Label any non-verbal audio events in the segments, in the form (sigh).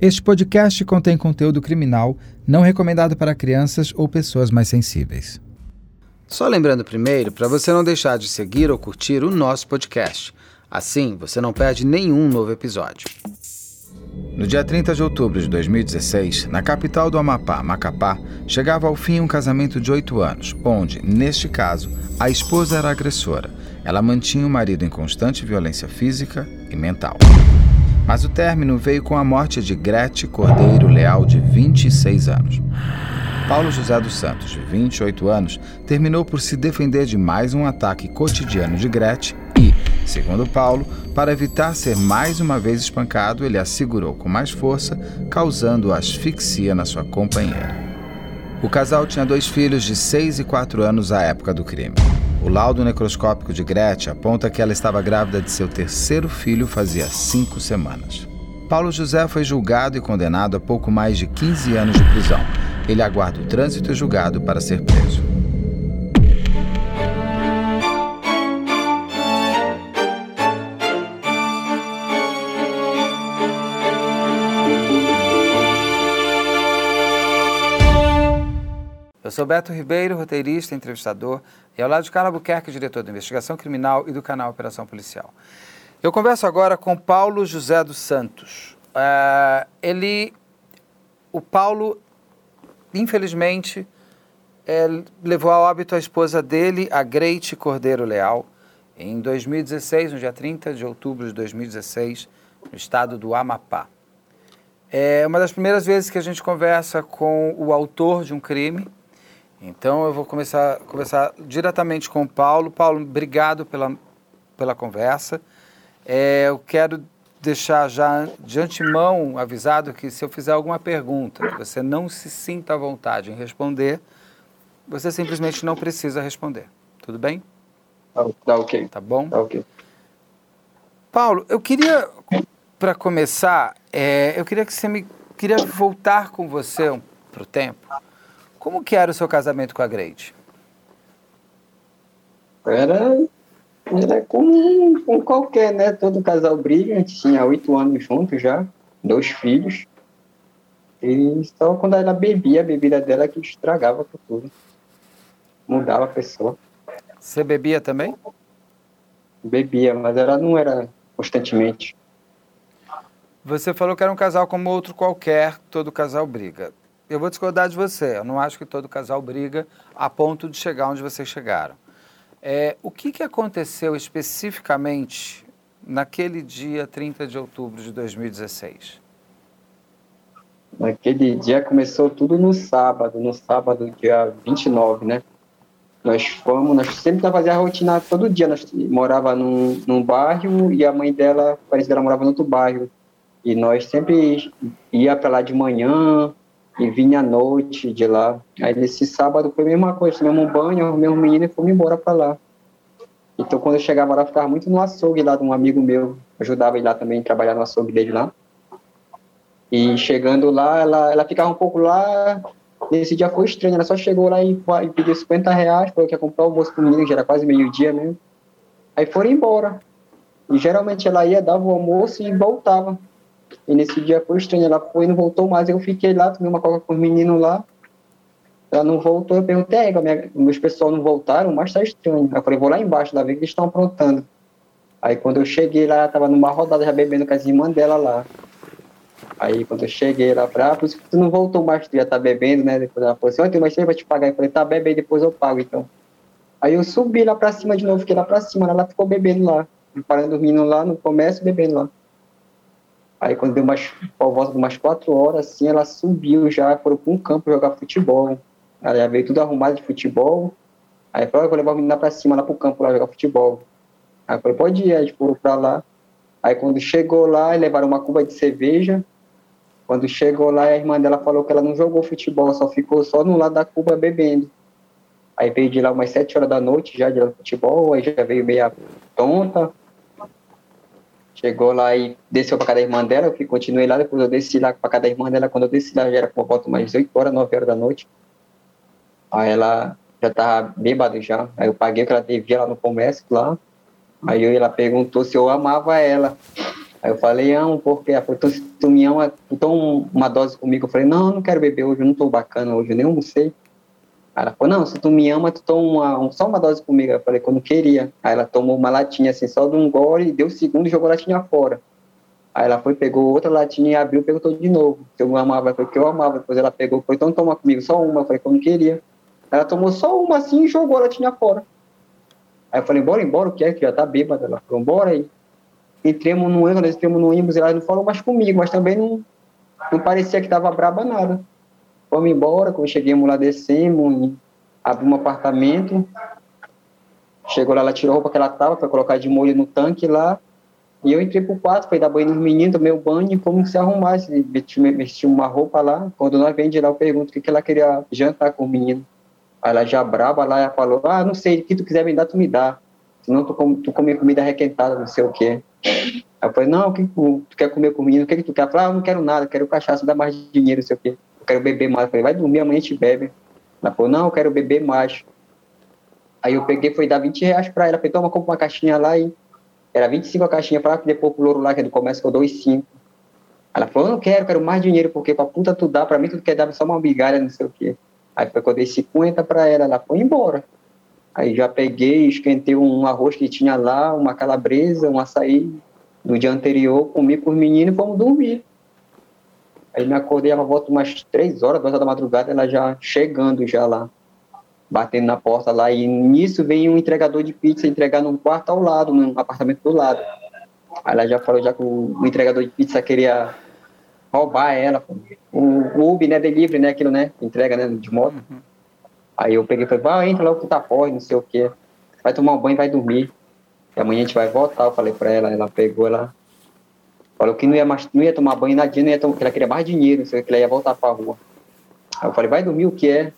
Este podcast contém conteúdo criminal não recomendado para crianças ou pessoas mais sensíveis. Só lembrando primeiro para você não deixar de seguir ou curtir o nosso podcast. Assim, você não perde nenhum novo episódio. No dia 30 de outubro de 2016, na capital do Amapá, Macapá, chegava ao fim um casamento de oito anos, onde, neste caso, a esposa era agressora. Ela mantinha o marido em constante violência física e mental. Mas o término veio com a morte de Grete Cordeiro Leal, de 26 anos. Paulo José dos Santos, de 28 anos, terminou por se defender de mais um ataque cotidiano de Grete e, segundo Paulo, para evitar ser mais uma vez espancado, ele a segurou com mais força, causando asfixia na sua companheira. O casal tinha dois filhos de 6 e 4 anos à época do crime. O laudo necroscópico de Gretchen aponta que ela estava grávida de seu terceiro filho fazia cinco semanas. Paulo José foi julgado e condenado a pouco mais de 15 anos de prisão. Ele aguarda o trânsito e julgado para ser preso. Sou Beto Ribeiro, roteirista, entrevistador, e ao lado de Carla Buquerque, diretor de investigação criminal e do canal Operação Policial. Eu converso agora com Paulo José dos Santos. Uh, ele, o Paulo, infelizmente, é, levou ao óbito a esposa dele, a Greite Cordeiro Leal, em 2016, no dia 30 de outubro de 2016, no estado do Amapá. É uma das primeiras vezes que a gente conversa com o autor de um crime, então eu vou começar conversar diretamente com o Paulo. Paulo, obrigado pela, pela conversa. É, eu quero deixar já de antemão avisado que se eu fizer alguma pergunta que você não se sinta à vontade em responder, você simplesmente não precisa responder. Tudo bem? Tá, tá ok. Tá bom? Tá ok. Paulo, eu queria, para começar, é, eu queria que você me queria voltar com você para o tempo como que era o seu casamento com a Greide? Era, era como, com qualquer, né? Todo casal briga, a gente tinha oito anos juntos já, dois filhos. E só quando ela bebia, a bebida dela que estragava tudo. Mudava a pessoa. Você bebia também? Bebia, mas ela não era constantemente. Você falou que era um casal como outro qualquer, todo casal briga eu vou discordar de você. Eu não acho que todo casal briga a ponto de chegar onde vocês chegaram. É, o que, que aconteceu especificamente naquele dia 30 de outubro de 2016? Naquele dia começou tudo no sábado, no sábado, dia 29, né? Nós fomos, nós sempre fazia a rotina todo dia. Nós morava num, num bairro e a mãe dela, parece que ela morava em outro bairro. E nós sempre ia para lá de manhã, e vinha à noite de lá. Aí nesse sábado foi a mesma coisa, um banho, o meu menino e fomos embora para lá. Então quando eu chegava lá, ficava muito no açougue lá de um amigo meu, ajudava ele lá também trabalhar no açougue dele lá. E chegando lá, ela, ela ficava um pouco lá, nesse dia foi estranho, ela só chegou lá e, e pediu 50 reais, falou que ia comprar o almoço pro menino, já era quase meio-dia mesmo. Aí foram embora. E geralmente ela ia, dava o almoço e voltava. E nesse dia foi estranho, ela foi e não voltou mais. Eu fiquei lá, tomei uma coca com os meninos lá. Ela não voltou, eu perguntei, é, minha, meus pessoal não voltaram, mas tá estranho. Eu falei, vou lá embaixo, lá ver o que eles estão aprontando. Aí quando eu cheguei lá, ela tava numa rodada já bebendo com as irmãs dela lá. Aí quando eu cheguei lá, ah, isso que tu não voltou mais, tu já tá bebendo, né? Depois ela falou assim, ontem mais cedo vai te pagar. Eu falei, tá, bebe aí, depois eu pago, então. Aí eu subi lá pra cima de novo, fiquei lá pra cima, ela ficou bebendo lá. Parando meninos lá no comércio, bebendo lá. Aí quando deu umas, por volta de umas quatro horas, assim, ela subiu já, foram para um campo jogar futebol. Ela veio tudo arrumada de futebol. Aí falou, eu vou levar a menina para cima, lá pro campo, lá jogar futebol. Aí eu falei, pode ir, aí foram para lá. Aí quando chegou lá, levaram uma cuba de cerveja. Quando chegou lá, a irmã dela falou que ela não jogou futebol, só ficou só no lado da cuba bebendo. Aí veio de lá umas sete horas da noite, já de lá futebol, aí já veio meia tonta, Chegou lá e desceu para cada irmã dela, eu continuei lá, depois eu desci lá para cada irmã dela, quando eu desci lá já era por volta mais 8 horas, 9 horas da noite. Aí ela já tava bêbada já, aí eu paguei o que ela devia lá no comércio lá, aí ela perguntou se eu amava ela. Aí eu falei, amo, porque ela falou, se tu me ama, tu toma uma dose comigo. Eu falei, não, eu não quero beber hoje, eu não tô bacana hoje, eu nem almocei. Ela falou, não, se tu me ama, tu toma uma, só uma dose comigo. Eu falei que eu não queria. Aí ela tomou uma latinha assim, só de um gole, deu o segundo e jogou a latinha fora. Aí ela foi, pegou outra latinha e abriu perguntou de novo. Se eu amava, foi que eu amava. Depois ela pegou, foi, então toma comigo, só uma. Eu falei que eu não queria. Ela tomou só uma assim e jogou a latinha fora. Aí eu falei, bora embora, o que é que já tá bêbada? Ela falou, bora aí entremos no ônibus, nós entramos no ônibus ela não falou mais comigo, mas também não, não parecia que estava braba nada. Fomos embora, quando chegamos lá, descemos, abrimos um apartamento, chegou lá, ela tirou a roupa que ela tava, foi colocar de molho no tanque lá, e eu entrei pro quarto, fui dar banho nos meninos, tomei o banho e como se arrumar, vestir uma roupa lá, quando nós vem de lá, eu pergunto o que, que ela queria jantar com o menino. Aí ela já braba lá, ela falou, ah, não sei, o que tu quiser me dar, tu me dá. Senão tu, tu come comida requentada, não sei o quê. Aí eu falei, não, o que tu, quer comer com o menino? O que, que tu quer? Eu falei, ah, eu não quero nada, quero cachaça, dá mais dinheiro, não sei o quê. Eu quero beber mais. Eu falei, vai dormir, amanhã a gente bebe. Ela falou, não, eu quero beber mais. Aí eu peguei, foi dar 20 reais pra ela. Falei, toma, compra uma caixinha lá e... Era 25 a caixinha, falei, que depois pro louro lá, que é do comércio, que eu dou os 5. Ela falou, eu não quero, quero mais dinheiro, porque pra puta tu dá, pra mim tu quer dar só uma migalha, não sei o quê. Aí foi quando eu dei 50 pra ela, ela foi embora. Aí já peguei, esquentei um arroz que tinha lá, uma calabresa, um açaí, no dia anterior, comi com os meninos e fomos dormir. Aí me acordei, ela volta umas três horas, duas horas da madrugada, ela já chegando já lá, batendo na porta lá, e nisso vem um entregador de pizza entregar num quarto ao lado, num apartamento do lado. Aí ela já falou já que o, o entregador de pizza queria roubar ela, o, o Uber, né, delivery, né, aquilo, né, entrega, né, de moto. Uhum. Aí eu peguei e falei, vai, entra logo que tá fora, não sei o quê, vai tomar um banho, vai dormir. E amanhã a gente vai voltar, eu falei pra ela, ela pegou, ela falou que não ia, mais, não ia tomar banho na dia, não ia tomar, que ela queria mais dinheiro, que ela ia voltar pra rua. Aí eu falei, vai dormir o que é?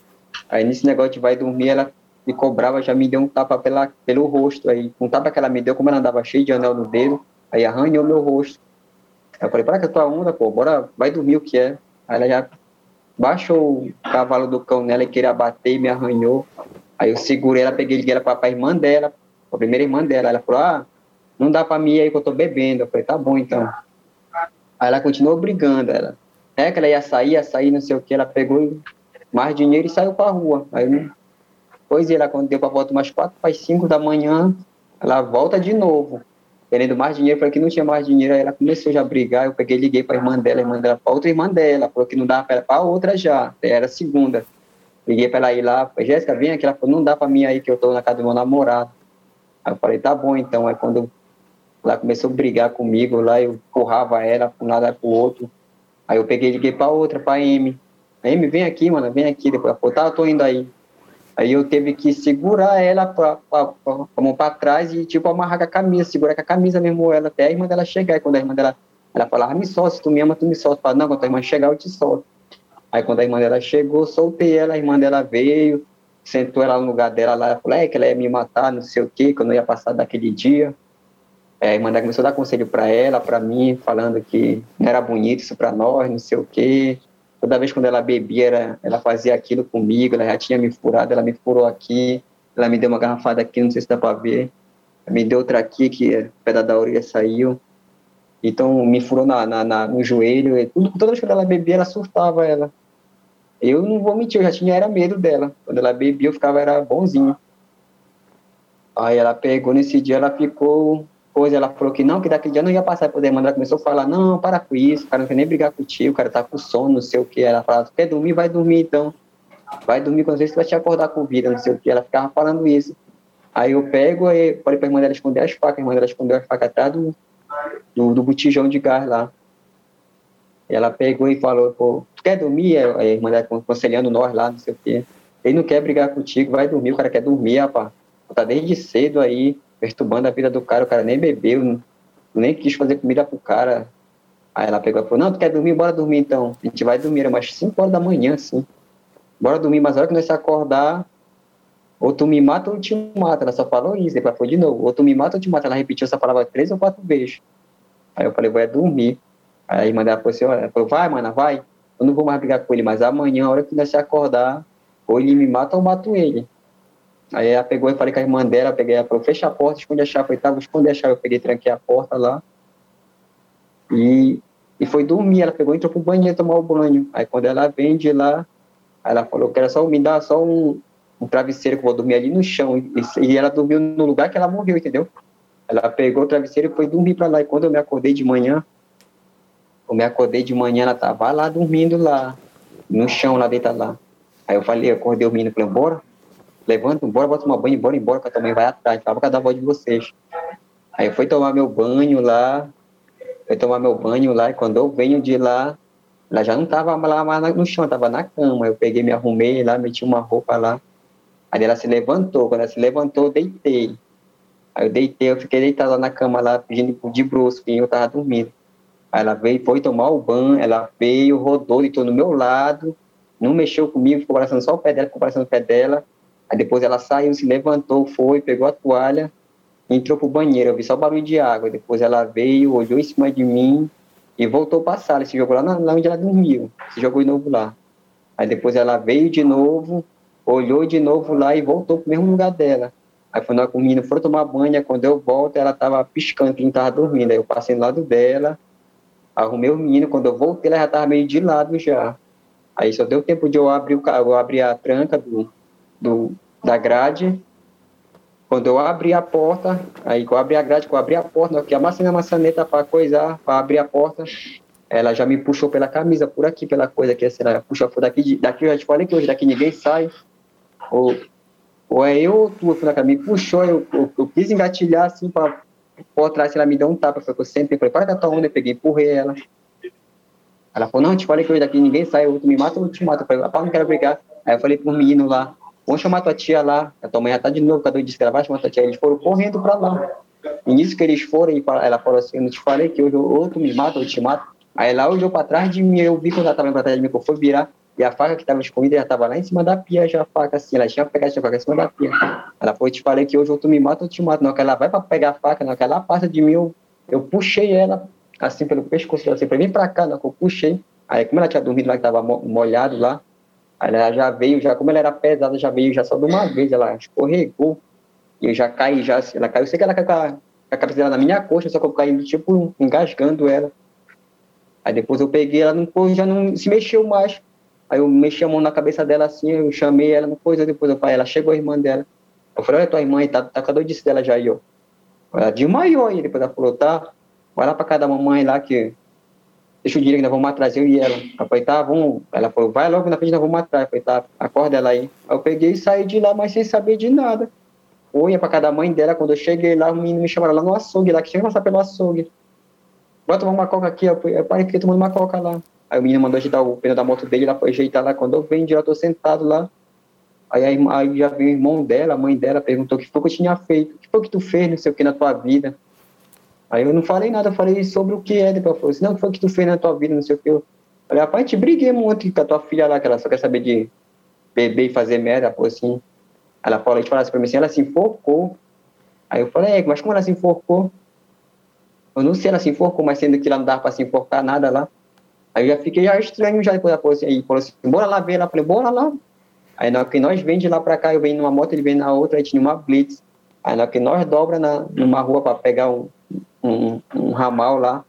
Aí nesse negócio de vai dormir, ela me cobrava, já me deu um tapa pela, pelo rosto. Aí, um tapa que ela me deu, como ela andava cheia de anel no dedo, aí arranhou meu rosto. Aí eu falei, para que tua onda, pô, bora, vai dormir o que é? Aí ela já baixou o cavalo do cão nela e queria bater e me arranhou. Aí eu segurei ela, peguei ela pra, a irmã dela, a primeira irmã dela. Ela falou: Ah, não dá para mim aí que eu tô bebendo. Eu falei: Tá bom então. Aí ela continuou brigando. Ela, é que ela ia sair, ia sair, não sei o que. Ela pegou mais dinheiro e saiu para rua. Aí, pois ela, quando deu para volta umas quatro para cinco da manhã, ela volta de novo. Querendo mais dinheiro, falei que não tinha mais dinheiro, aí ela começou já a brigar, eu peguei liguei para irmã dela, irmã dela para outra irmã dela, falou que não dava para a outra já, era segunda. Liguei para ela ir lá, Jéssica, vem aqui, ela falou, não dá para mim aí que eu tô na casa do meu namorado. Aí eu falei, tá bom, então. Aí quando ela começou a brigar comigo, lá eu empurrava ela para um lado para o outro. Aí eu peguei e liguei para outra, para M. M, vem aqui, mano, vem aqui. Depois ela falou, tá, eu tô indo aí. Aí eu teve que segurar ela para a mão trás e, tipo, amarrar com a camisa, segurar com a camisa mesmo ela, até a irmã dela chegar. E quando a irmã dela, ela falava, me solta, se tu me ama, tu me solta. Eu não, quando a irmã chegar, eu te solto. Aí quando a irmã dela chegou, soltei ela, a irmã dela veio, sentou ela no lugar dela lá, falou é, que ela ia me matar, não sei o quê, que eu não ia passar daquele dia. É, dela começou a dar conselho para ela, para mim, falando que não era bonito isso para nós, não sei o quê. Toda vez quando ela bebia, ela, ela fazia aquilo comigo, ela já tinha me furado, ela me furou aqui, ela me deu uma garrafada aqui, não sei se dá para ver. Ela me deu outra aqui, que o pedal da orelha saiu. Então, me furou na, na, na, no joelho. E tudo, toda vez que ela bebia, ela surtava ela. Eu não vou mentir, eu já tinha era medo dela. Quando ela bebia, eu ficava era bonzinho. Aí ela pegou nesse dia, ela ficou coisa, ela falou que não, que daquele dia não ia passar por demanda. Ela começou a falar: não, para com isso, o cara não quer nem brigar contigo, o cara tá com sono, não sei o que. Ela falava: quer dormir? Vai dormir então. Vai dormir quando vezes vai te acordar com vida, não sei o que. Ela ficava falando isso. Aí eu pego, e falei pra irmã dela esconder as facas, a irmã dela escondeu as facas atrás do, do, do botijão de gás lá. Ela pegou e falou, pô, tu quer dormir? A irmã dela aconselhando nós lá, não sei o quê. Ele não quer brigar contigo, vai dormir, o cara quer dormir, rapaz. Tá desde cedo aí, perturbando a vida do cara, o cara nem bebeu, nem quis fazer comida pro cara. Aí ela pegou e falou, não, tu quer dormir? Bora dormir então. A gente vai dormir, era umas 5 horas da manhã, assim. Bora dormir, mas a hora que nós se acordar, ou tu me mata ou eu te mata. Ela só falou isso, depois falou de novo, ou tu me mata ou te mata. Ela repetiu essa palavra três ou quatro vezes. Aí eu falei, vou é dormir. Aí a irmã dela falou assim, olha, falou, vai, mana, vai. Eu não vou mais brigar com ele, mas amanhã, a hora que nós se acordar, ou ele me mata ou eu mato ele. Aí ela pegou e falei com a irmã dela, peguei ela falou, fecha a porta, esconde a chave. Falei, tá, vou esconder a chave. Eu peguei, tranquei a porta lá. E, e foi dormir, ela pegou entrou pro banheiro tomar o banho. Aí quando ela vem de lá, ela falou que era só me dar só um, um travesseiro que eu vou dormir ali no chão. E, e ela dormiu no lugar que ela morreu, entendeu? Ela pegou o travesseiro e foi dormir para lá. E quando eu me acordei de manhã, eu me acordei de manhã, ela tava lá dormindo lá, no chão, lá deitada lá. Aí eu falei, eu acordei o menino, falei, bora, levanta, bora, bota uma banho, bora embora, que a tua mãe vai atrás, fala pra cada voz de vocês. Aí eu fui tomar meu banho lá, fui tomar meu banho lá, e quando eu venho de lá, ela já não tava lá mais no chão, tava na cama. Eu peguei, me arrumei lá, meti uma roupa lá. Aí ela se levantou, quando ela se levantou, eu deitei. Aí eu deitei, eu fiquei deitado lá na cama lá, pedindo de brusco, e eu tava dormindo. Aí ela veio, foi tomar o banho, ela veio, rodou, deitou no meu lado, não mexeu comigo, ficou abraçando só o pé dela, ficou abraçando o pé dela. Aí depois ela saiu, se levantou, foi, pegou a toalha, entrou pro banheiro, eu vi só barulho de água. Depois ela veio, olhou em cima de mim e voltou para a sala, se jogou lá, na, lá onde ela dormiu, se jogou de novo lá. Aí depois ela veio de novo, olhou de novo lá e voltou pro mesmo lugar dela. Aí quando a menina foi tomar banho, quando eu volto, ela tava piscando, que não tava dormindo. Aí eu passei do lado dela, arrumei o menino, quando eu voltei, ela já tava meio de lado já. Aí só deu tempo de eu abrir o eu abrir a tranca do, do, da grade. Quando eu abri a porta, aí que eu abri a grade, que eu abri a porta, que amassei na maçaneta para coisar, para abrir a porta, ela já me puxou pela camisa, por aqui, pela coisa que assim, ela puxou daqui, daqui eu já te falei que hoje daqui ninguém sai. Ou, ou é eu ou tu, ela me puxou, eu, eu, eu quis engatilhar assim para por trás, ela me deu um tapa, foi que eu sempre falei, para da tua onda, eu peguei, empurrei ela. Ela falou, não, eu te falei que hoje daqui ninguém sai, eu me mata ou te mata. Eu falei, rapaz, não quero brigar. Aí eu falei pro menino lá, vamos chamar tua tia lá, a tua mãe já tá de novo, que ela vai chamar tua tia. Eles foram correndo pra lá. E nisso que eles foram, ela falou assim, eu não te falei que hoje ou tu me mata eu te mato. Aí ela olhou pra trás de mim, eu vi quando ela tava pra trás de mim, que eu fui virar, e a faca que estava escondida já estava lá em cima da pia, já a faca assim, ela tinha pegado a faca em cima da pia. Ela foi, te falei que hoje ou tu me mata ou te mato. Não, que ela vai para pegar a faca, não, que ela passa de mim, eu, eu puxei ela assim pelo pescoço, assim, para vir para cá, não, que eu puxei. Aí, como ela tinha dormido lá, que estava molhado lá, ela já veio, já como ela era pesada, já veio já só de uma vez, ela escorregou, e eu já caí, já, ela caiu, eu sei que ela caiu com a, com a cabeça dela na minha coxa, só que eu caí, tipo, engasgando ela. Aí depois eu peguei ela, não, já não se mexeu mais. Aí eu mexi a mão na cabeça dela assim, eu chamei ela, não coisa, depois eu falei, ela chegou a irmã dela. Eu falei, olha tua irmã, tá, tá com a doidice dela já aí, ó. Ela desmaiou aí, depois ela falou, tá, vai lá pra casa da mamãe lá que deixa o dinheiro que nós vamos atrás, eu e ela. Eu falei, tá, vamos. Ela falou, vai logo na frente, nós vamos atrás. Eu falei, tá, acorda ela aí. Aí eu peguei e saí de lá, mas sem saber de nada. Fui, ia pra casa da mãe dela, quando eu cheguei lá, o menino me chamaram lá no açougue, lá que tinha que passar pelo açougue. Bota tomar uma coca aqui, eu parei, fiquei tomando uma coca lá. Aí o menino mandou ajeitar o pneu da moto dele, ela foi ajeitar lá. Quando eu venho, já tô sentado lá. Aí, aí já veio o irmão dela, a mãe dela, perguntou o que foi que eu tinha feito, o que foi que tu fez, não sei o que, na tua vida. Aí eu não falei nada, eu falei sobre o que é. Depois ela falou assim, não, o que tu fez na tua vida, não sei o que. Eu falei, rapaz, gente briguei muito com a tua filha lá, que ela só quer saber de beber e fazer merda, pô, assim. Ela falou, falou assim pra mim assim, ela se enforcou. Aí eu falei, é, mas como ela se enforcou? Eu não sei, ela se enforcou, mas sendo que ela não dava pra se enforcar nada lá. Aí eu já fiquei já estranho já depois da assim, aí falou assim, bora lá ver lá, falei, bora lá. Aí na que nós vem de lá pra cá, eu venho numa moto, ele vem na outra, a gente numa blitz. Aí na que nós dobra na, numa rua pra pegar um, um, um, ramal lá,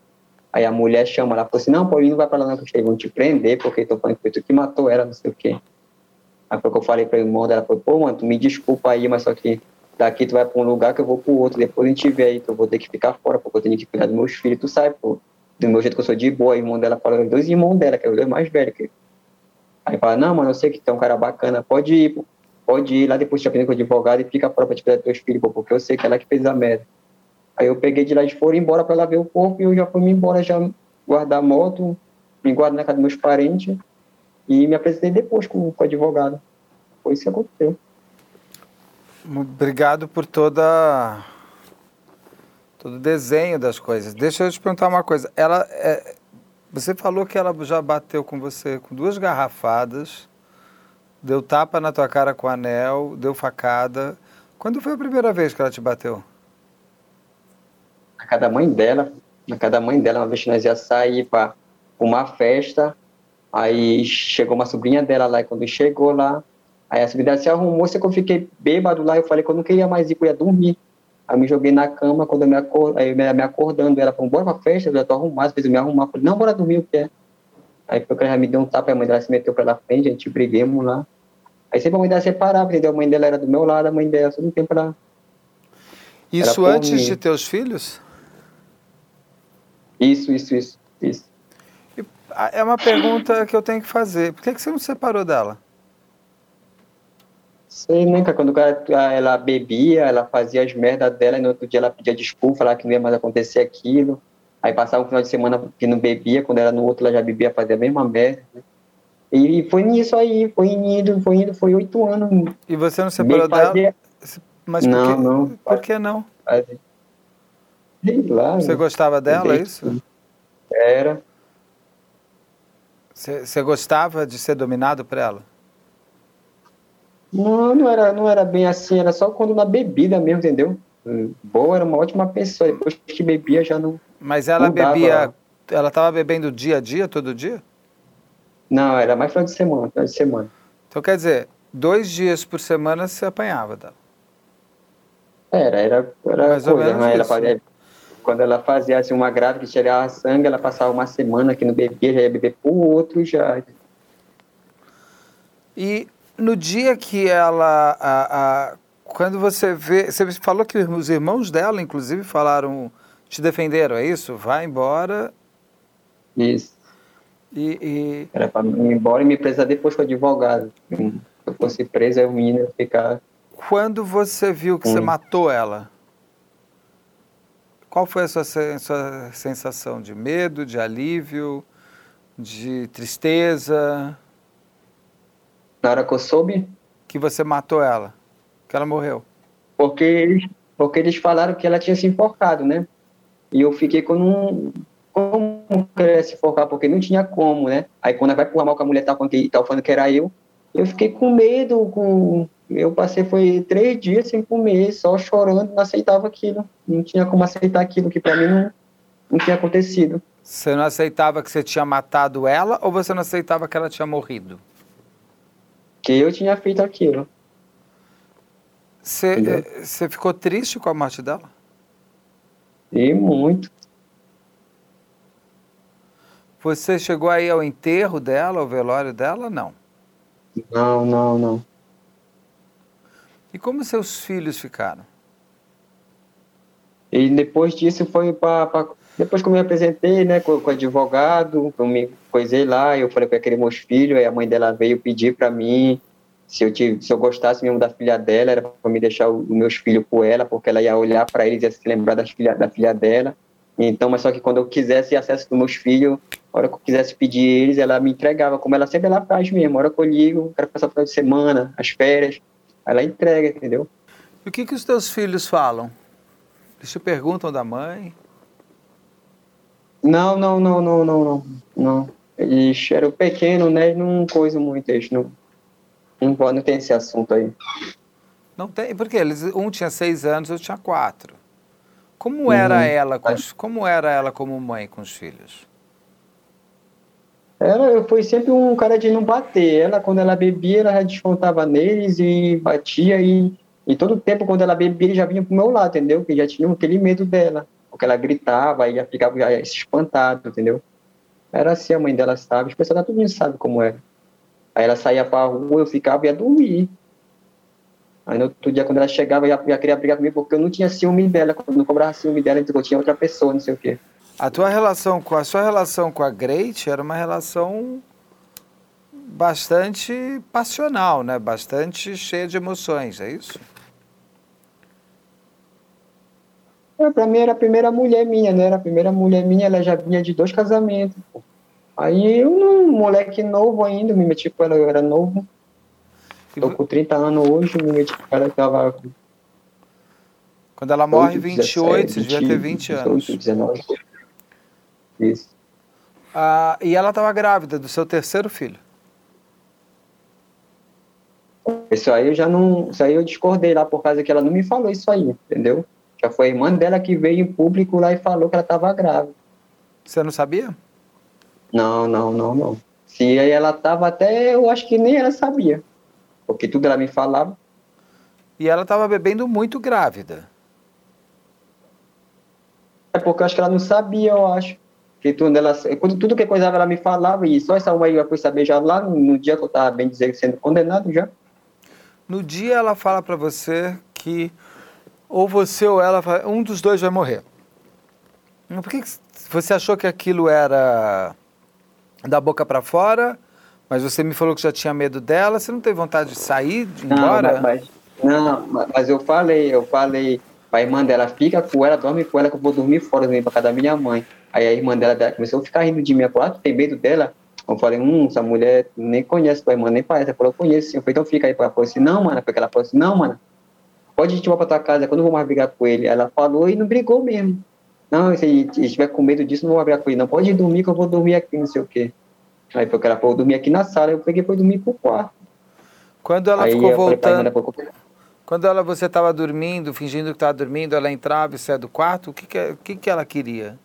aí a mulher chama lá, falou assim, não, Paulinho, não vai pra lá não, que eles vão te prender, porque tô falando que foi tu que matou ela, não sei o quê. Aí foi que eu falei pra irmão dela, falou, pô, mano, tu me desculpa aí, mas só que daqui tu vai pra um lugar que eu vou pro outro, depois a gente vê aí, que eu vou ter que ficar fora, porque eu tenho que cuidar dos meus filhos, tu sabe, pô do meu jeito que eu sou de boa, o irmão dela fala, dois irmãos dela, que é os dois mais velhos. Que... Aí fala, não, mano, eu sei que tem um cara bacana, pode ir, pô. Pode ir lá depois te aprender com o advogado e fica própria de teus filhos, pô, porque eu sei que ela é que fez a merda. Aí eu peguei de lá de fora, embora para ela ver o corpo, e eu já fui me embora, já guardar a moto, me guardo na casa dos meus parentes, e me apresentei depois com, com o advogado. Foi isso que aconteceu. Obrigado por toda todo o desenho das coisas. Deixa eu te perguntar uma coisa. Ela, é, você falou que ela já bateu com você com duas garrafadas, deu tapa na tua cara com anel, deu facada. Quando foi a primeira vez que ela te bateu? Na casa da mãe dela. Na casa da mãe dela, uma vez que nós ia sair para uma festa, aí chegou uma sobrinha dela lá, e quando chegou lá, aí a sobrinha se arrumou, sei que eu fiquei bêbado lá, eu falei que eu não queria mais ir, eu ia dormir. Aí me joguei na cama, quando eu me, acor... aí me acordando, ela falou, bora pra festa, eu já tô arrumado, fez eu me arrumar. falei, não, bora dormir, o que é? Aí foi que ela me deu um tapa, a mãe dela se meteu pela frente, a gente briguemos lá. Aí sempre a mãe dela separava, entendeu? A mãe dela era do meu lado, a mãe dela todo tempo ela... Isso antes de teus filhos? Isso, isso, isso, isso. É uma pergunta que eu tenho que fazer. Por que, que você não separou dela? Sei, né, quando ela bebia, ela fazia as merdas dela e no outro dia ela pedia desculpa, falava que não ia mais acontecer aquilo. Aí passava um final de semana que não bebia, quando era no outro ela já bebia, fazia a mesma merda. Né? E foi nisso aí, foi indo, foi indo, foi oito anos. E você não separou dela? Mas por não, que, não. Por que não? Sei lá. Você gostava dela, é isso? Era. Você gostava de ser dominado por ela? Não, não era, não era bem assim, era só quando na bebida mesmo, entendeu? Boa, era uma ótima pessoa, depois que bebia já não. Mas ela bebia, ela estava bebendo dia a dia, todo dia? Não, era mais final de semana, final de semana. Então quer dizer, dois dias por semana você apanhava dela? Era, era, era Mais coisa, né? ela fazia, quando ela fazia assim, uma grávida que tirava sangue, ela passava uma semana que não bebia, já ia beber por outro já. E no dia que ela. A, a, quando você vê. Você falou que os irmãos dela, inclusive, falaram. Te defenderam, é isso? Vai embora. Isso. E, e... Era para ir embora e me presar depois com o advogado. Se eu fosse presa, eu ia ficar. Quando você viu que hum. você matou ela, qual foi a sua, sua sensação? De medo, de alívio, de tristeza? Na hora que eu soube? Que você matou ela, que ela morreu. Porque eles, porque eles falaram que ela tinha se enforcado, né? E eu fiquei com um. Como querer se enforcar? Porque não tinha como, né? Aí quando ela vai pro ramal que a mulher tá falando que, tá falando que era eu, eu fiquei com medo, com. Eu passei, foi três dias sem comer, só chorando, não aceitava aquilo. Não tinha como aceitar aquilo, que para mim não, não tinha acontecido. Você não aceitava que você tinha matado ela ou você não aceitava que ela tinha morrido? que eu tinha feito aquilo. Você, eh, ficou triste com a morte dela? E muito. Você chegou aí ao enterro dela, ao velório dela? Não. Não, não, não. E como seus filhos ficaram? E depois disso foi para. Depois que eu me apresentei, né, com, com o advogado, eu me coisei lá, eu falei que eu querer meus filhos, aí a mãe dela veio pedir para mim se eu, tive, se eu gostasse mesmo da filha dela, era para me deixar os meus filhos com ela, porque ela ia olhar para eles e ia se lembrar das filha, da filha dela. Então, mas só que quando eu quisesse acesso dos meus filhos, a hora que eu quisesse pedir eles, ela me entregava, como ela sempre ela faz mesmo. A hora que eu ligo, quero passar o final de semana, as férias, ela entrega, entendeu? E o que, que os teus filhos falam? Eles te perguntam da mãe? Não, não, não, não, não, não. não. Eles eram pequenos, né? Não coisa muito, eles não, não, não tem esse assunto aí. Não tem, porque eles, um tinha seis anos, outro tinha quatro. Como era uhum. ela, com os, como era ela como mãe com os filhos? Ela, eu fui sempre um cara de não bater. Ela, quando ela bebia, ela já descontava neles e batia e, e todo tempo quando ela bebia, ele já vinha pro meu lado, entendeu? Que já tinha aquele medo dela, porque ela gritava e já ficava já espantado, entendeu? Era assim, a mãe dela sabe, as pessoas todo mundo sabe como era. Aí ela saía para a rua, eu ficava e ia dormir. Aí no outro dia, quando ela chegava, já queria brigar comigo, porque eu não tinha ciúme dela. Quando eu não cobrava ciúme dela, eu tinha outra pessoa, não sei o quê. A tua relação com a sua relação com a Great era uma relação bastante passional, né? Bastante cheia de emoções, é isso? É, para mim era a primeira mulher minha, né? Era a primeira mulher minha, ela já vinha de dois casamentos. Pô. Aí eu, um moleque novo ainda, me meti com ela, eu era novo. Tô com 30 anos hoje, me meti com ela, tava. Quando ela morre, 28, 17, você devia ter 20 anos. 18, 19. Isso. Ah, e ela estava grávida do seu terceiro filho. Isso aí eu já não. Isso aí eu discordei lá por causa que ela não me falou isso aí, entendeu? Já foi a irmã dela que veio em público lá e falou que ela estava grávida. Você não sabia? Não, não, não, não. Se ela tava até, eu acho que nem ela sabia. Porque tudo ela me falava. E ela estava bebendo muito grávida. É porque eu acho que ela não sabia, eu acho. Que tudo, ela, quando, tudo que coisava ela me falava, e só essa uma aí eu fui saber já lá no dia que eu estava bem dizer sendo condenado já. No dia ela fala para você que ou você ou ela, um dos dois vai morrer. Por que você achou que aquilo era da boca para fora? Mas você me falou que já tinha medo dela. Você não teve vontade de sair, de ir embora? Não, mas, não, mas eu falei, eu falei a irmã dela, fica com ela, dorme com ela que eu vou dormir fora, dormir pra casa da minha mãe. Aí a irmã dela, dela começou a ficar rindo de mim, eu falei, ah, tem medo dela? Eu falei, hum, essa mulher nem conhece tua irmã, nem parece. Ela falou, eu conheço sim. Eu falei, então fica aí. Ela falou assim, não, mano. Porque ela falou assim, não, mano, pode ir pra tua casa, quando eu não vou mais brigar com ele. Ela falou e não brigou mesmo. Não, se estiver com medo disso, não vou brigar com ele. Não, pode ir dormir que eu vou dormir aqui, não sei o quê. Aí porque ela falou, dormir aqui na sala, eu peguei para dormir pro quarto. Quando ela aí ficou voltando... Quando ela, você estava dormindo, fingindo que estava dormindo, ela entrava e saia do quarto, o que, que, que, que ela queria?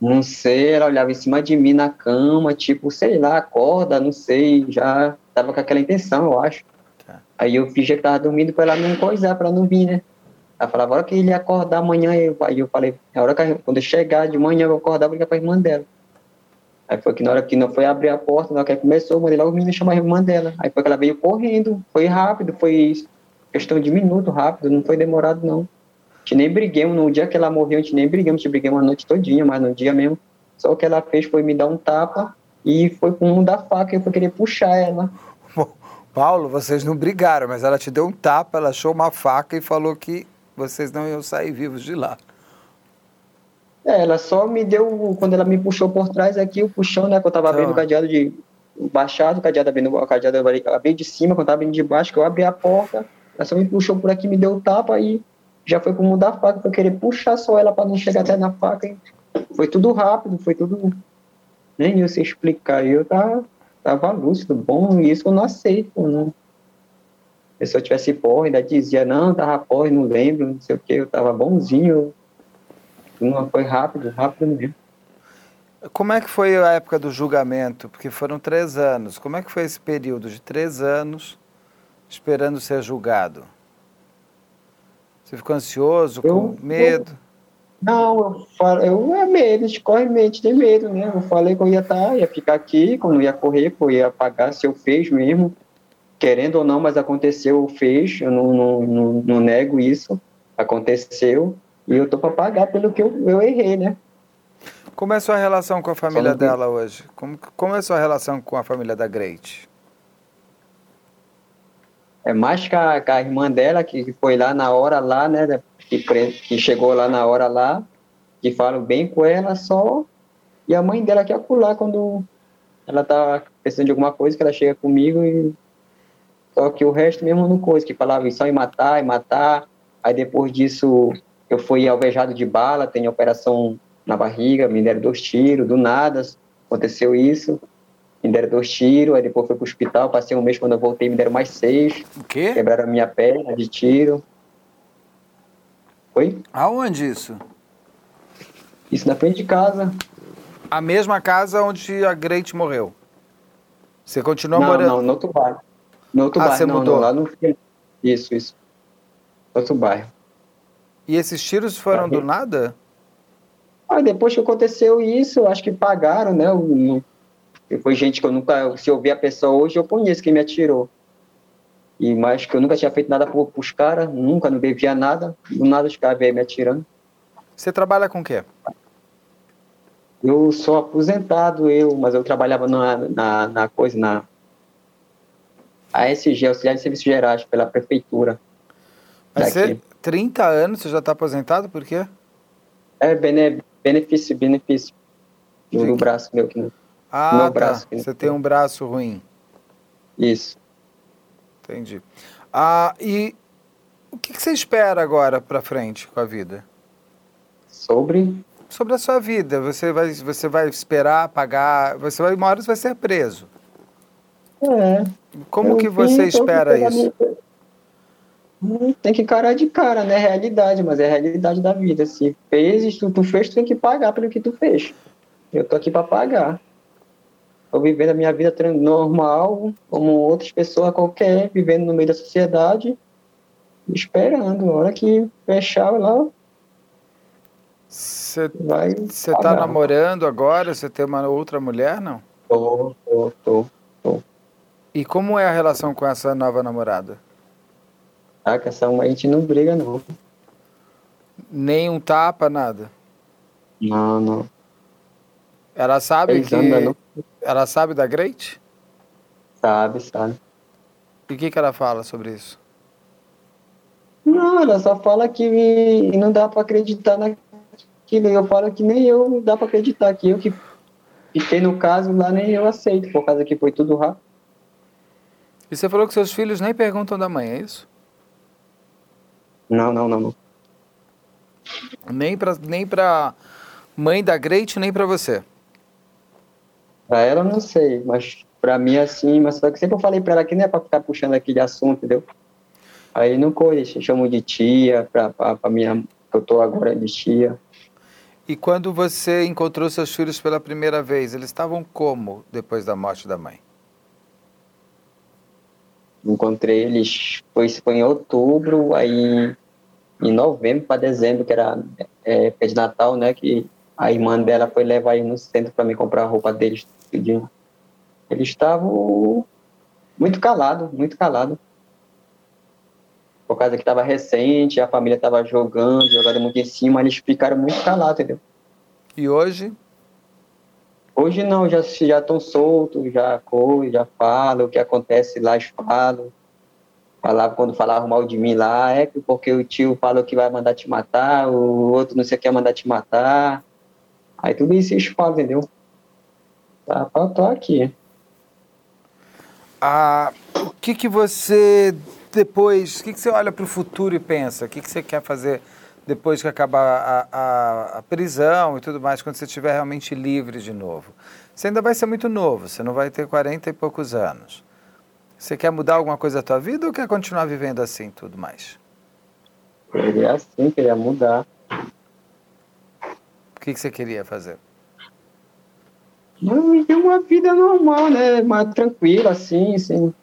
Não sei, ela olhava em cima de mim na cama, tipo, sei lá, acorda, não sei, já tava com aquela intenção, eu acho. Tá. Aí eu fingia que tava dormindo para ela não coisar, para não vir, né? Ela falava, a hora que ele acordar amanhã, eu, aí eu falei, a hora que quando eu chegar de manhã, eu vou acordar, vou ligar pra irmã dela. Aí foi que na hora que não foi abrir a porta, na hora que começou, eu mandei logo o menino chamar a irmã dela. Aí foi que ela veio correndo, foi rápido, foi questão de minuto rápido, não foi demorado não. A gente nem briguemos, no dia que ela morreu, a gente nem briguemos, a gente briguemos a noite todinha, mas no dia mesmo, só o que ela fez foi me dar um tapa e foi com um da faca, eu fui querer puxar ela. Paulo, vocês não brigaram, mas ela te deu um tapa, ela achou uma faca e falou que vocês não iam sair vivos de lá. É, ela só me deu, quando ela me puxou por trás aqui, o puxão, né, que eu tava então, vendo o cadeado de baixado, o cadeado abrindo, o cadeado abri de cima, quando eu tava vindo de baixo, que eu abri a porta, ela só me puxou por aqui, me deu o tapa e já foi como dar faca, foi querer puxar só ela para não chegar até na faca. Hein? Foi tudo rápido, foi tudo. Nem eu sei explicar. Eu tava, tava lúcido, bom, e isso eu não aceito. Não. Se eu tivesse porra, ainda dizia, não, tava porra, não lembro, não sei o que, eu tava bonzinho, uma foi rápido, rápido mesmo. Como é que foi a época do julgamento? Porque foram três anos. Como é que foi esse período de três anos esperando ser julgado? Você ficou ansioso, eu, com medo? Eu, não, eu falo, eu é medo, escorre mente de medo, né? Eu falei que eu ia estar, tá, ia ficar aqui, quando ia correr, que eu ia pagar se eu fez mesmo, querendo ou não, mas aconteceu, eu fez, eu não, não, não, não nego isso, aconteceu. E eu tô para pagar pelo que eu, eu errei, né? Como é a sua relação com a família dela hoje? Como, como é a sua relação com a família da Great? É mais que a, que a irmã dela, que foi lá na hora lá, né? Que, que chegou lá na hora lá, que falo bem com ela só. E a mãe dela que acular quando ela tá precisando de alguma coisa, que ela chega comigo e. Só que o resto mesmo não coisa, que falava só em matar, em matar. Aí depois disso eu fui alvejado de bala, tenho operação na barriga, me deram dois tiros, do nada aconteceu isso. Me deram dois tiros, aí depois fui pro hospital, passei um mês quando eu voltei, me deram mais seis. O quê? Quebraram a minha perna de tiro. Oi? Aonde isso? Isso na frente de casa. A mesma casa onde a Great morreu? Você continua não, morando? Não, no outro bairro. No outro ah, bairro, você não, mudou? Não, lá no... Isso, isso. Outro bairro. E esses tiros foram do nada? Ah, depois que aconteceu isso, acho que pagaram, né? foi gente que eu nunca, se eu ver a pessoa hoje, eu conheço quem me atirou. E mais que eu nunca tinha feito nada para os caras, nunca, não devia nada. Do nada os caras veio me atirando. Você trabalha com o quê? Eu sou aposentado, eu, mas eu trabalhava na, na, na coisa, na ASG, Auxiliar de Serviços Gerais, pela prefeitura. Mas você, 30 anos, você já está aposentado, por quê? É bene, benefício, benefício. No, no braço meu. Que, ah, meu tá. Braço, você tem um braço ruim. Isso. Entendi. Ah, e o que, que você espera agora para frente com a vida? Sobre? Sobre a sua vida. Você vai, você vai esperar, pagar. Você vai, uma hora você vai ser preso. É. Como que você espera isso? Minha tem que encarar de cara, né? Realidade, mas é a realidade da vida. Se fez, tu, tu fez, tu tem que pagar pelo que tu fez. Eu tô aqui para pagar. Tô vivendo a minha vida normal, como outras pessoas qualquer, vivendo no meio da sociedade, esperando. A hora que fechar lá, Você tá namorando agora? Você tem uma outra mulher, não? Tô, tô, tô. E como é a relação com essa nova namorada? Tá, que essa uma a gente não briga, não. Nem um tapa, nada. Não, não. Ela sabe Eles que andam, ela sabe da Great? sabe, sabe. E o que que ela fala sobre isso? Não, ela só fala que não dá pra acreditar naquilo. Eu falo que nem eu dá pra acreditar que eu que fiquei no caso lá, nem eu aceito, por causa que foi tudo rápido. E você falou que seus filhos nem perguntam da mãe, é isso? Não, não, não, não. Nem pra, nem pra mãe da Great, nem pra você. Pra ela não sei, mas pra mim assim, mas só que sempre eu falei pra ela que não é pra ficar puxando aquele assunto, entendeu? Aí não coisa, chamo de tia, pra, pra, pra minha, que eu tô agora de tia. E quando você encontrou seus filhos pela primeira vez, eles estavam como depois da morte da mãe? Encontrei eles, foi, foi em outubro, aí em novembro para dezembro, que era é, de Natal, né? Que a irmã dela foi levar eles no centro para me comprar a roupa deles. Eles estavam muito calados, muito calados. Por causa que estava recente, a família estava jogando, jogando muito em cima, eles ficaram muito calados, entendeu? E hoje? Hoje não, já estão soltos, já coisa, já falam o que acontece lá, eles. Falava quando falavam mal de mim lá, é porque o tio falou que vai mandar te matar, o outro não sei o que mandar te matar. Aí tudo isso eles falam, entendeu? Tá, eu tô aqui. Ah, o que que você depois, o que que você olha para o futuro e pensa? O que que você quer fazer depois que acabar a, a, a prisão e tudo mais, quando você estiver realmente livre de novo? Você ainda vai ser muito novo, você não vai ter 40 e poucos anos. Você quer mudar alguma coisa da tua vida ou quer continuar vivendo assim tudo mais? Queria assim, queria mudar. O que que você queria fazer? Não, uma vida normal, né? Mais tranquila, assim, assim.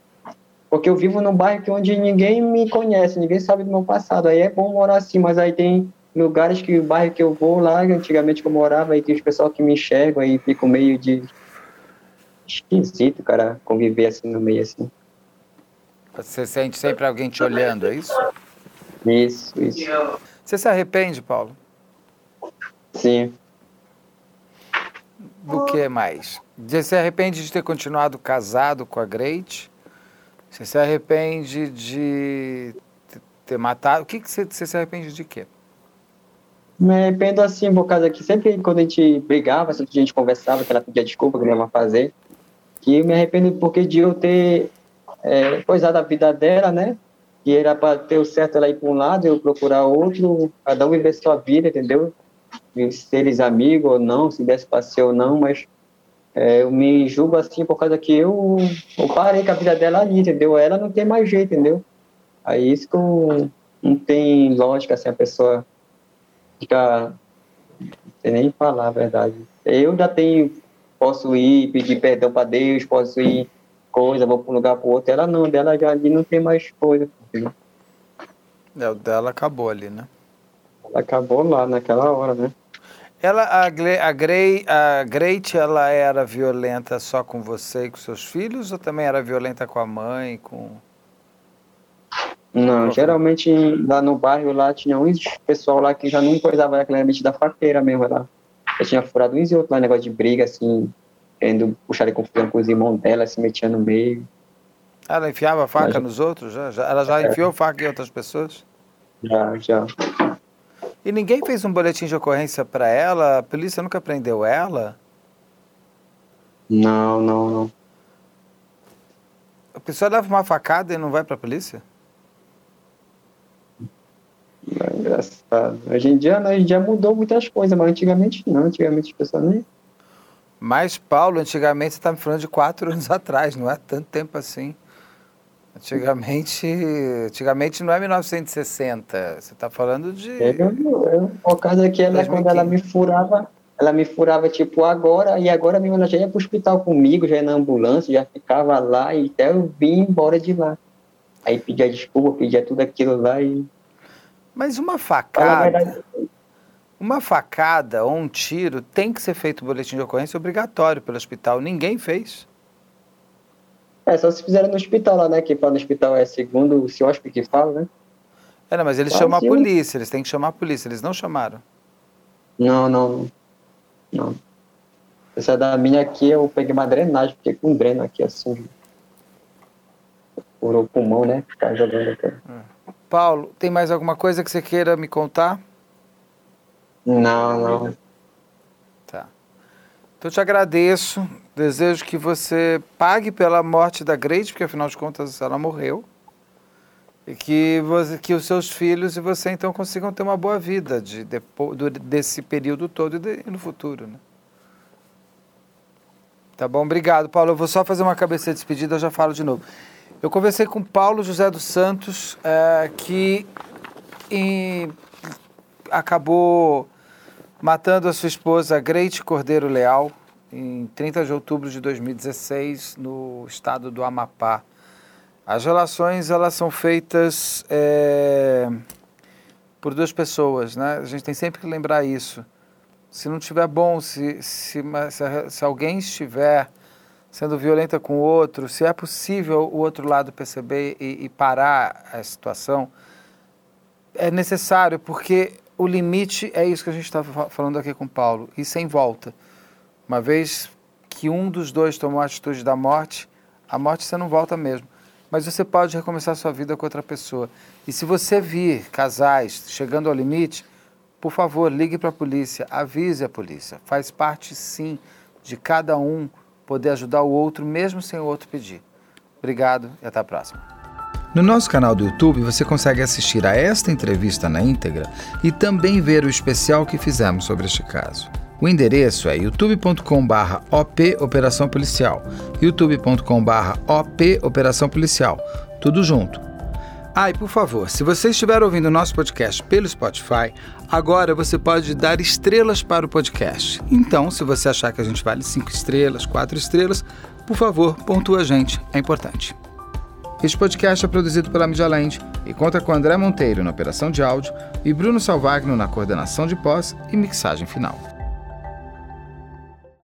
Porque eu vivo num bairro que onde ninguém me conhece, ninguém sabe do meu passado. Aí é bom morar assim, mas aí tem lugares que o bairro que eu vou lá, antigamente que eu morava, aí tem os pessoal que me enxergam, aí fico meio de esquisito, cara, conviver assim no meio assim. Você sente sempre alguém te olhando, é isso? Isso, isso. Você se arrepende, Paulo? Sim. Do que mais? Você se arrepende de ter continuado casado com a Great? Você se arrepende de ter matado? O que, que você, você se arrepende de quê? Me arrependo assim, por causa que sempre quando a gente brigava, sempre a gente conversava, que ela pedia desculpa, que não ia fazer, eu me arrependo porque de eu ter é, coisado a vida dela, né? Que era para ter o certo ela ir para um lado, eu procurar outro, cada um viver sua vida, entendeu? E Se eles amigos ou não, se desse ser ou não, mas é, eu me julgo assim por causa que eu, eu parei com a vida dela ali, entendeu? Ela não tem mais jeito, entendeu? Aí isso que eu, não tem lógica, assim, a pessoa fica não sei nem falar a verdade. Eu já tenho, posso ir pedir perdão para Deus, posso ir coisa, vou para um lugar para outro. Ela não, dela já ali não tem mais coisa. entendeu? É, o dela acabou ali, né? Ela acabou lá naquela hora, né? Ela, a, Gle, a, Grey, a Great, ela era violenta só com você e com seus filhos ou também era violenta com a mãe, com... Não, geralmente lá no bairro lá tinha uns pessoal lá que já não coisava claramente da faqueira mesmo lá. Já tinha furado uns e outros lá, negócio de briga, assim, querendo puxar confusão com os irmãos dela, se metia no meio. Ela enfiava a faca Mas- nos outros? Já, já- ela já enfiou faca em outras pessoas? Já, já. E ninguém fez um boletim de ocorrência para ela? A polícia nunca prendeu ela? Não, não, não. A pessoa leva uma facada e não vai para a polícia? É engraçado. Hoje em dia, não, hoje em dia mudou muitas coisas, mas antigamente não. Antigamente as pessoas nem. Mas, Paulo, antigamente você está me falando de quatro anos (laughs) atrás, não é tanto tempo assim. Antigamente, antigamente não é 1960, você está falando de... Eu, eu, por causa que ela, 2015. quando ela me furava, ela me furava tipo agora, e agora mesmo ela já ia pro hospital comigo, já ia na ambulância, já ficava lá, e até eu vim embora de lá. Aí pedia desculpa, pedia tudo aquilo lá e. Mas uma facada. Uma facada ou um tiro tem que ser feito boletim de ocorrência obrigatório pelo hospital. Ninguém fez. É, só se fizeram no hospital lá, né? Que fala no hospital é segundo o CIOSP que fala, né? É, não, mas eles Ah, chamam a sim. polícia, eles têm que chamar a polícia, eles não chamaram. Não, não. Não. Essa da minha aqui, eu peguei uma drenagem, fiquei com um dreno aqui assim. Furou o pulmão, né? Ficar jogando aqui. Paulo, tem mais alguma coisa que você queira me contar? Não, não. Então eu te agradeço. Desejo que você pague pela morte da Grace, porque afinal de contas ela morreu. E que, você, que os seus filhos e você então consigam ter uma boa vida de, do, desse período todo e, de, e no futuro. Né? Tá bom, obrigado, Paulo. Eu vou só fazer uma cabeça de despedida, eu já falo de novo. Eu conversei com Paulo José dos Santos, eh, que em- acabou matando a sua esposa Greite Cordeiro Leal em 30 de outubro de 2016 no estado do Amapá. As relações elas são feitas eh, por duas pessoas, né? A gente tem sempre que lembrar isso. Se não estiver bom, se, se, se alguém estiver sendo violenta com o outro, se é possível o outro lado perceber e, e parar a situação, é necessário, porque o limite é isso que a gente estava falando aqui com Paulo, e sem volta. Uma vez que um dos dois tomou a atitude da morte, a morte você não volta mesmo. Mas você pode recomeçar sua vida com outra pessoa. E se você vir casais chegando ao limite, por favor, ligue para a polícia, avise a polícia. Faz parte, sim, de cada um poder ajudar o outro, mesmo sem o outro pedir. Obrigado e até a próxima. No nosso canal do YouTube você consegue assistir a esta entrevista na íntegra e também ver o especial que fizemos sobre este caso. O endereço é youtube.com/barra op Operação Policial, youtube.com/barra op Operação Policial, tudo junto. Ah, e por favor, se você estiver ouvindo o nosso podcast pelo Spotify, agora você pode dar estrelas para o podcast. Então, se você achar que a gente vale 5 estrelas, 4 estrelas, por favor, pontua a gente, é importante. Este podcast é produzido pela Mídia Land e conta com André Monteiro na operação de áudio e Bruno Salvagno na coordenação de pós e mixagem final.